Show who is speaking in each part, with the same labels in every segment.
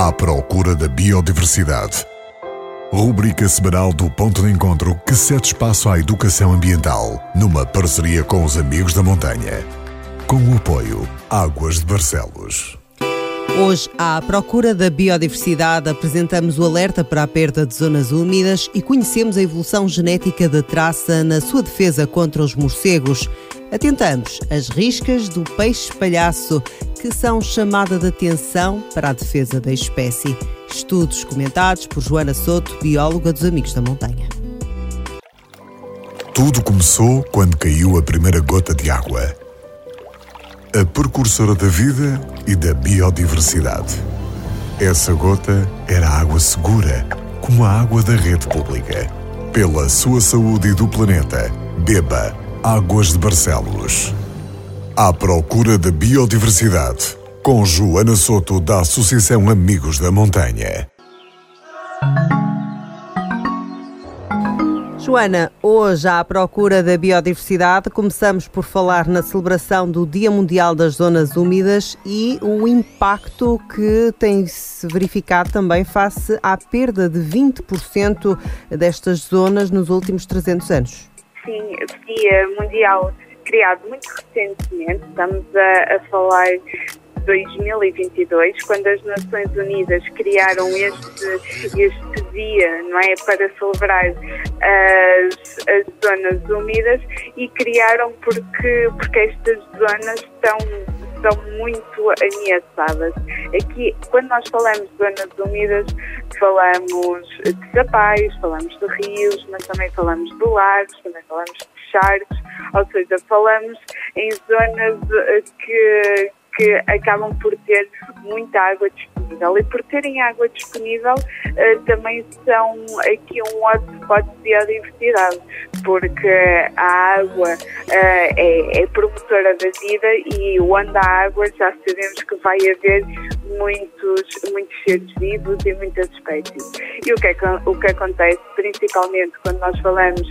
Speaker 1: À procura da biodiversidade. Rubrica semanal do Ponto de Encontro que cede espaço à educação ambiental, numa parceria com os Amigos da Montanha. Com o apoio Águas de Barcelos.
Speaker 2: Hoje, à procura da biodiversidade, apresentamos o alerta para a perda de zonas úmidas e conhecemos a evolução genética da traça na sua defesa contra os morcegos. Atentamos às riscas do peixe palhaço, que são chamada de atenção para a defesa da espécie. Estudos comentados por Joana Soto, bióloga dos Amigos da Montanha.
Speaker 1: Tudo começou quando caiu a primeira gota de água. A precursora da vida e da biodiversidade. Essa gota era água segura, como a água da rede pública. Pela sua saúde e do planeta, beba Águas de Barcelos. À procura da biodiversidade, com Joana Soto, da Associação Amigos da Montanha.
Speaker 2: Joana, hoje à procura da biodiversidade, começamos por falar na celebração do Dia Mundial das Zonas Úmidas e o impacto que tem-se verificado também face à perda de 20% destas zonas nos últimos 300 anos.
Speaker 3: Sim, o Dia Mundial criado muito recentemente, estamos a, a falar 2022, quando as Nações Unidas criaram este, este dia, não é, para celebrar as, as zonas úmidas e criaram porque, porque estas zonas estão são muito ameaçadas. Aqui, quando nós falamos de zonas úmidas, falamos de sapais, falamos de rios, mas também falamos de lagos, também falamos de charcos, ou seja, falamos em zonas que, que acabam por ter muita água disponível. E por terem água disponível, uh, também são aqui um hotspot de biodiversidade, porque a água uh, é, é, promotora da vida e onde há água já sabemos que vai haver muitos, muitos seres vivos e muitas espécies. E o que, é o que acontece, principalmente quando nós falamos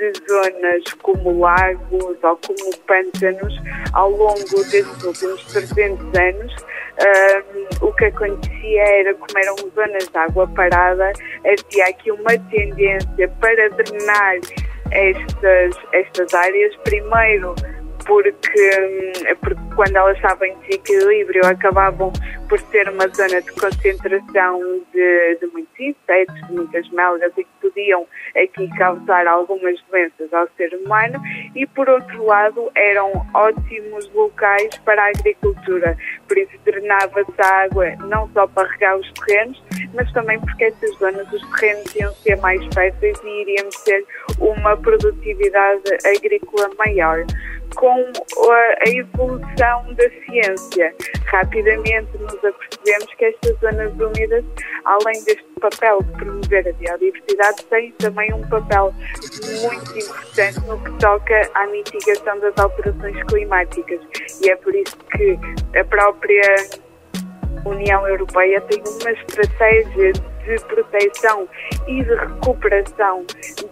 Speaker 3: de zonas como lagos ou como pântanos, ao longo destes últimos 300 anos, um, o que acontecia era, como eram zonas de água parada, havia aqui uma tendência para drenar estas, estas áreas, primeiro porque, hum, porque quando elas estavam em desequilíbrio acabavam por ser uma zona de concentração de, de muitos insetos, de muitas melgas e podiam aqui causar algumas doenças ao ser humano e por outro lado eram ótimos locais para a agricultura, por isso drenava-se a água não só para regar os terrenos, mas também porque essas zonas, os terrenos iam ser mais férteis e iríamos ter uma produtividade agrícola maior com a evolução da ciência. Rapidamente nos apercebemos que estas zonas úmidas, além deste papel de promover a biodiversidade, têm também um papel muito importante no que toca à mitigação das alterações climáticas. E é por isso que a própria União Europeia tem uma estratégia de proteção e de recuperação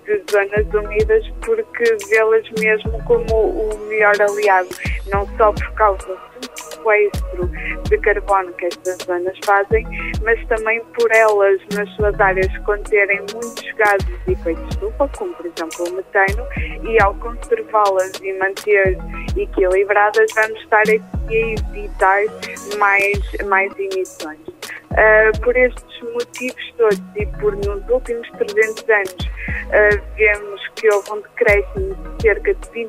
Speaker 3: de zonas úmidas porque vê-las mesmo como o melhor aliado, não só por causa sequestro de carbono que estas zonas fazem, mas também por elas, nas suas áreas, conterem muitos gases de efeito estufa, como por exemplo o metano, e ao conservá-las e manter equilibradas, vamos estar aqui a evitar mais, mais emissões. Uh, por estes motivos todos e por nos últimos 300 anos uh, vemos que houve um decréscimo de cerca de 20%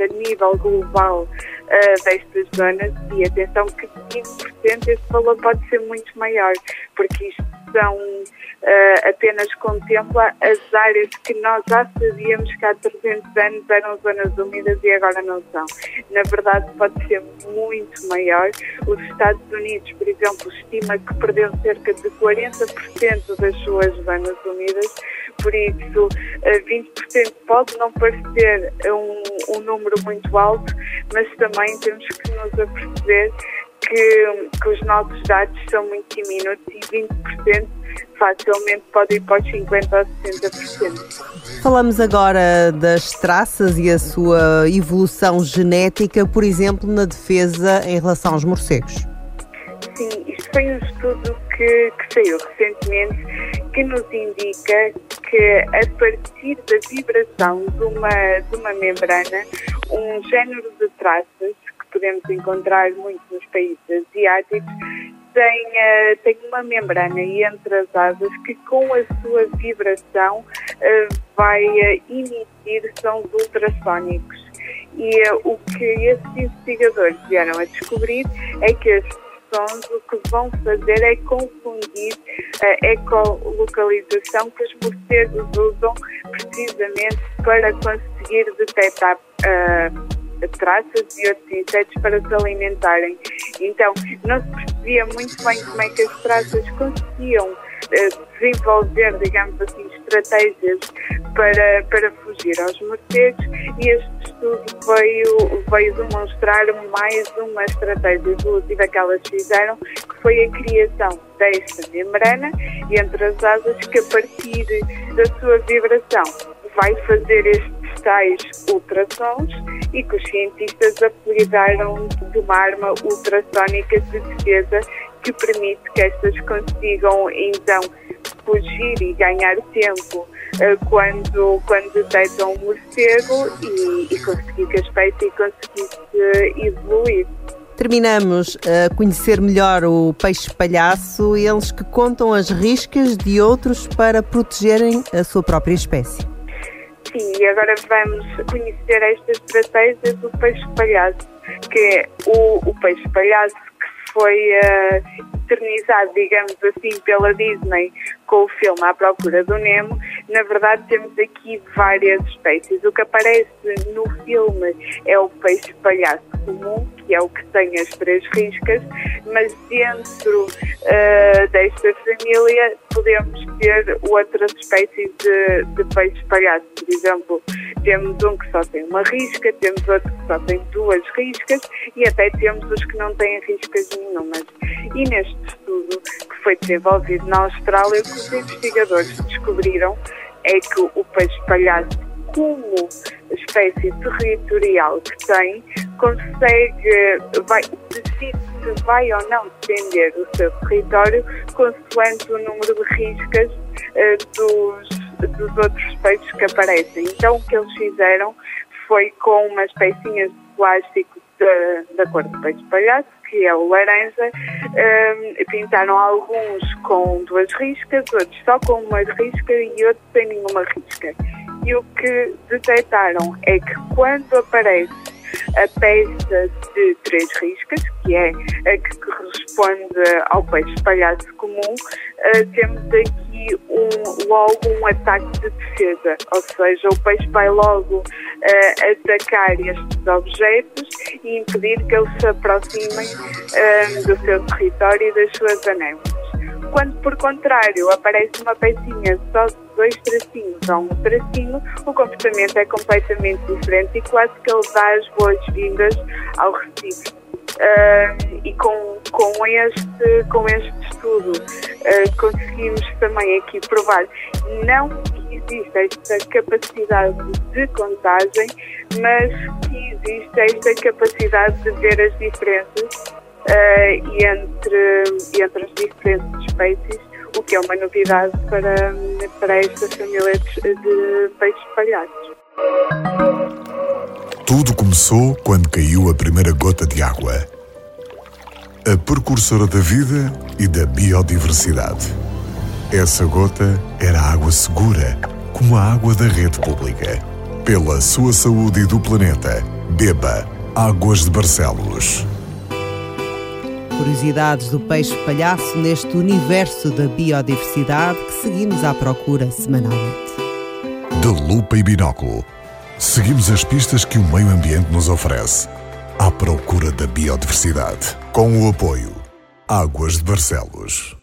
Speaker 3: a nível global uh, destas zonas e atenção que 20% esse valor pode ser muito maior, porque isto são uh, apenas contempla as áreas que nós já sabíamos que há 300 anos eram zonas úmidas e agora não são. Na verdade, pode ser muito maior. Os Estados Unidos, por exemplo, estima que perdeu cerca de 40% das suas zonas úmidas, por isso 20% eh, pode não parecer um, um número muito alto, mas também temos que nos aperceber que, que os nossos dados são muito diminutos e 20% facilmente pode ir para os 50% ou 60%.
Speaker 2: Falamos agora das traças e a sua evolução genética, por exemplo, na defesa em relação aos morcegos.
Speaker 3: Sim, isto foi um estudo que, que saiu recentemente que nos indica que a partir da vibração de uma, de uma membrana, um género de traças podemos encontrar muito nos países asiáticos tem, uh, tem uma membrana entre as asas que com a sua vibração uh, vai uh, emitir sons ultrassónicos. E o que esses investigadores vieram a descobrir é que estes sons o que vão fazer é confundir a ecolocalização que os morcegos usam precisamente para conseguir detectar traças e outros insetos para se alimentarem. Então, não se percebia muito bem como é que as traças conseguiam uh, desenvolver, digamos assim, estratégias para, para fugir aos morcegos e este estudo veio, veio demonstrar mais uma estratégia evolutiva que elas fizeram, que foi a criação desta membrana entre as asas que a partir da sua vibração vai fazer estes tais ultrassons e que os cientistas apelidaram de uma arma ultrassónica de defesa que permite que estas consigam então fugir e ganhar tempo uh, quando, quando detectam um morcego e, e conseguir que a espécie conseguisse evoluir.
Speaker 2: Terminamos a conhecer melhor o peixe palhaço, eles que contam as riscas de outros para protegerem a sua própria espécie.
Speaker 3: E agora vamos conhecer esta estratégia do peixe palhaço, que é o, o peixe palhaço que foi uh, eternizado, digamos assim, pela Disney com o filme À Procura do Nemo, na verdade temos aqui várias espécies. O que aparece no filme é o peixe palhaço comum, que é o que tem as três riscas, mas dentro uh, desta família podemos ter outras espécies de, de peixe palhaço. Por exemplo, temos um que só tem uma risca, temos outro que só tem duas riscas e até temos os que não têm riscas nenhumas. E neste estudo que foi desenvolvido na Austrália, o que os investigadores descobriram é que o peixe palhaço, como espécie territorial que tem, consegue, vai, decide se vai ou não defender o seu território consoante o número de riscas uh, dos, dos outros peixes que aparecem. Então, o que eles fizeram foi com umas pecinhas de plástico da cor do peixe palhaço, que é o laranja, um, pintaram alguns com duas riscas, outros só com uma risca e outros sem nenhuma risca. E o que detectaram é que quando aparece a peça de três riscas, que é a que corresponde ao peixe palhaço comum, uh, temos aqui logo um ataque de defesa, ou seja, o peixe vai logo uh, atacar estes objetos e impedir que eles se aproximem uh, do seu território e das suas anémonas. Quando, por contrário, aparece uma pecinha só de dois tracinhos ou um tracinho, o comportamento é completamente diferente e quase que ele dá as boas-vindas ao recife. Uh, e com, com, este, com este estudo uh, conseguimos também aqui provar não que existe esta capacidade de contagem, mas que existe esta capacidade de ver as diferenças uh, entre, entre as diferentes espécies, o que é uma novidade para, para esta família de peixes palhados.
Speaker 1: Tudo começou quando caiu a primeira gota de água. A precursora da vida e da biodiversidade. Essa gota era água segura, como a água da rede pública. Pela sua saúde e do planeta, beba Águas de Barcelos.
Speaker 2: Curiosidades do peixe palhaço neste universo da biodiversidade que seguimos à procura semanalmente.
Speaker 1: De lupa e binóculo, seguimos as pistas que o meio ambiente nos oferece à procura da biodiversidade. Com o apoio Águas de Barcelos.